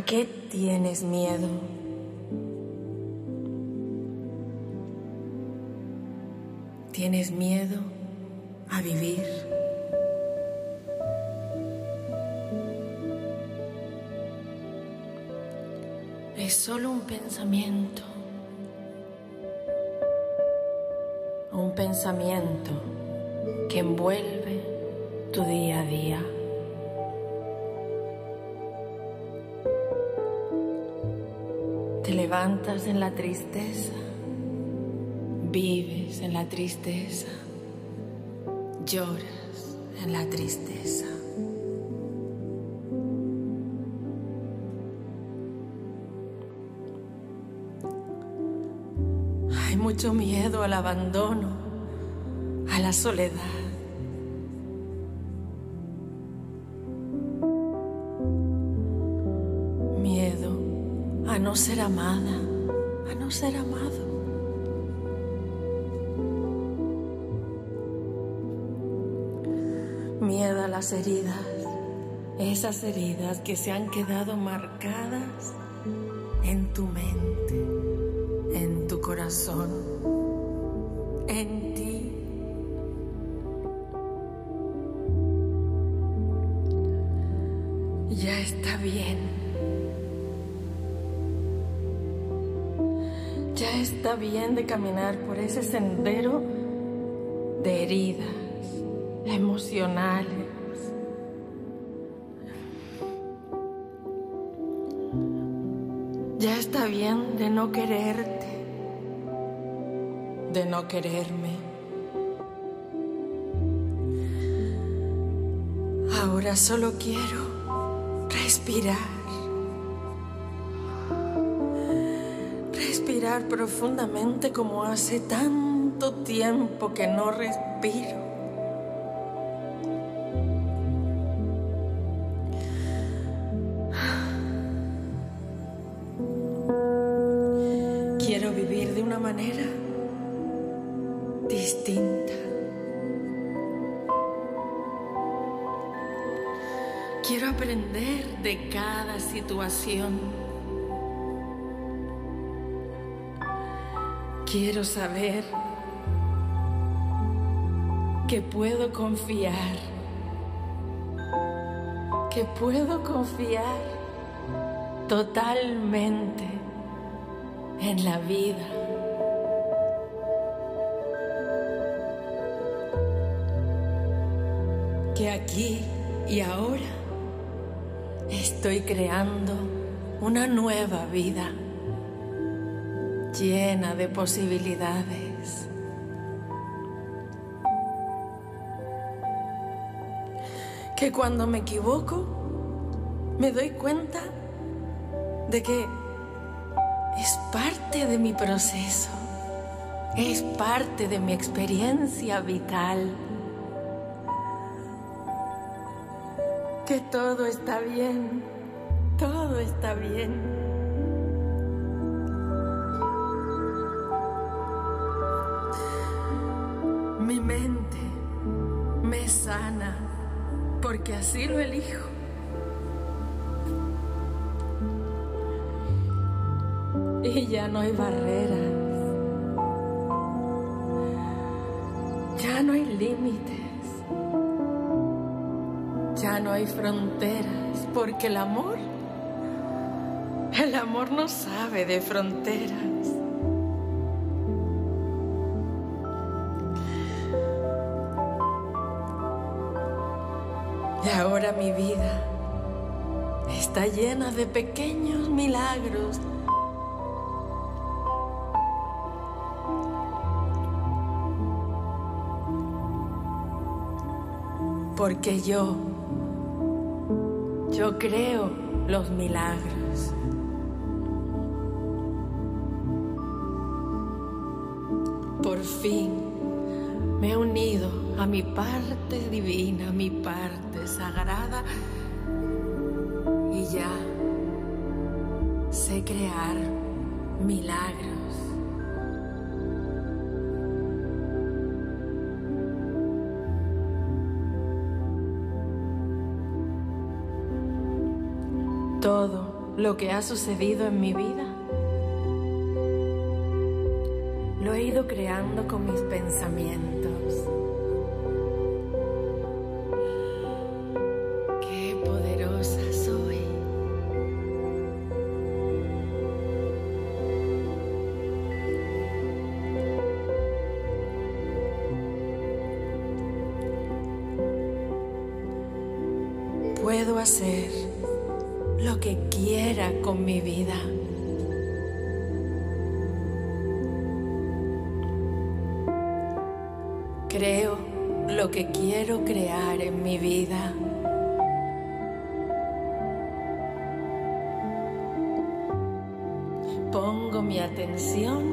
¿A qué tienes miedo? ¿Tienes miedo a vivir? Es solo un pensamiento. Un pensamiento que envuelve tu día a día. Levantas en la tristeza, vives en la tristeza, lloras en la tristeza. Hay mucho miedo al abandono, a la soledad. No ser amada, a no ser amado. Miedo a las heridas, esas heridas que se han quedado marcadas en tu mente, en tu corazón, en ti. Ya está bien. Está bien de caminar por ese sendero de heridas emocionales. Ya está bien de no quererte, de no quererme. Ahora solo quiero respirar. Respirar profundamente como hace tanto tiempo que no respiro. Quiero vivir de una manera distinta. Quiero aprender de cada situación. Quiero saber que puedo confiar, que puedo confiar totalmente en la vida. Que aquí y ahora estoy creando una nueva vida llena de posibilidades. Que cuando me equivoco, me doy cuenta de que es parte de mi proceso, es parte de mi experiencia vital. Que todo está bien, todo está bien. Porque así lo elijo. Y ya no hay barreras. Ya no hay límites. Ya no hay fronteras. Porque el amor, el amor no sabe de fronteras. Ahora mi vida está llena de pequeños milagros porque yo, yo creo los milagros. Unido a mi parte divina, mi parte sagrada y ya sé crear milagros. Todo lo que ha sucedido en mi vida lo he ido creando con mis pensamientos. Puedo hacer lo que quiera con mi vida. Creo lo que quiero crear en mi vida. Pongo mi atención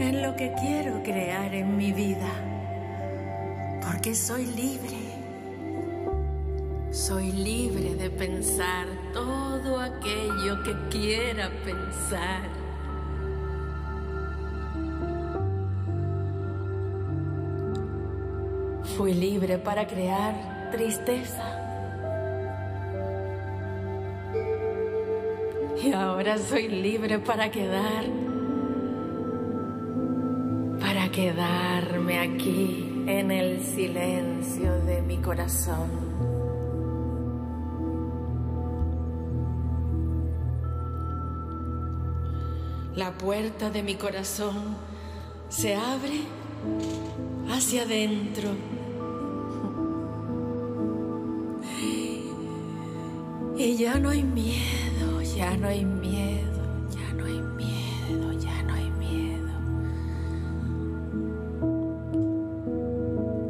en lo que quiero crear en mi vida, porque soy libre. Soy libre de pensar todo aquello que quiera pensar. Fui libre para crear tristeza. Y ahora soy libre para quedar, para quedarme aquí en el silencio de mi corazón. La puerta de mi corazón se abre hacia adentro. Y ya no hay miedo, ya no hay miedo, ya no hay miedo, ya no hay miedo.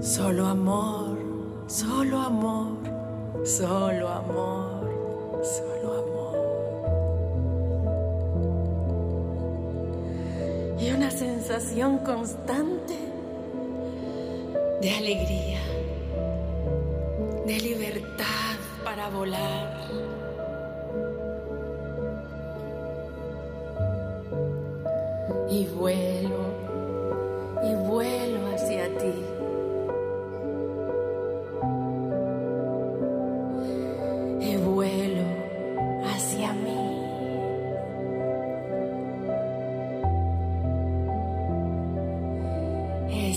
Solo amor, solo amor, solo amor, solo amor. Y una sensación constante de alegría, de libertad para volar. Y vuelo, y vuelo hacia ti.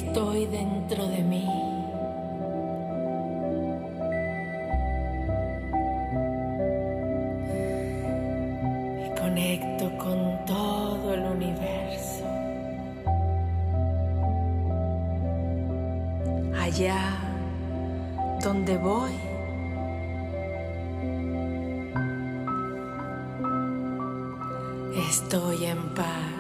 Estoy dentro de mí. Y conecto con todo el universo. Allá donde voy. Estoy en paz.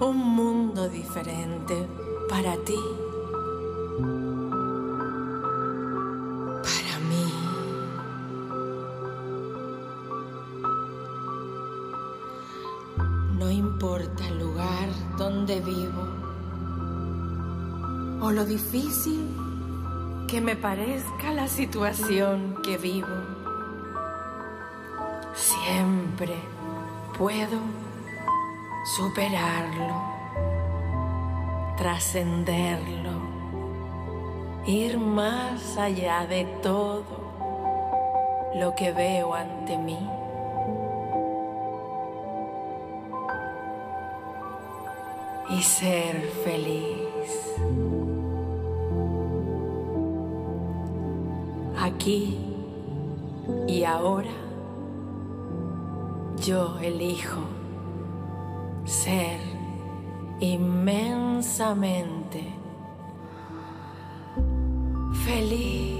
Un mundo diferente para ti, para mí. No importa el lugar donde vivo o lo difícil que me parezca la situación que vivo, siempre puedo superarlo, trascenderlo, ir más allá de todo lo que veo ante mí. Y ser feliz. Aquí y ahora yo elijo ser inmensamente feliz.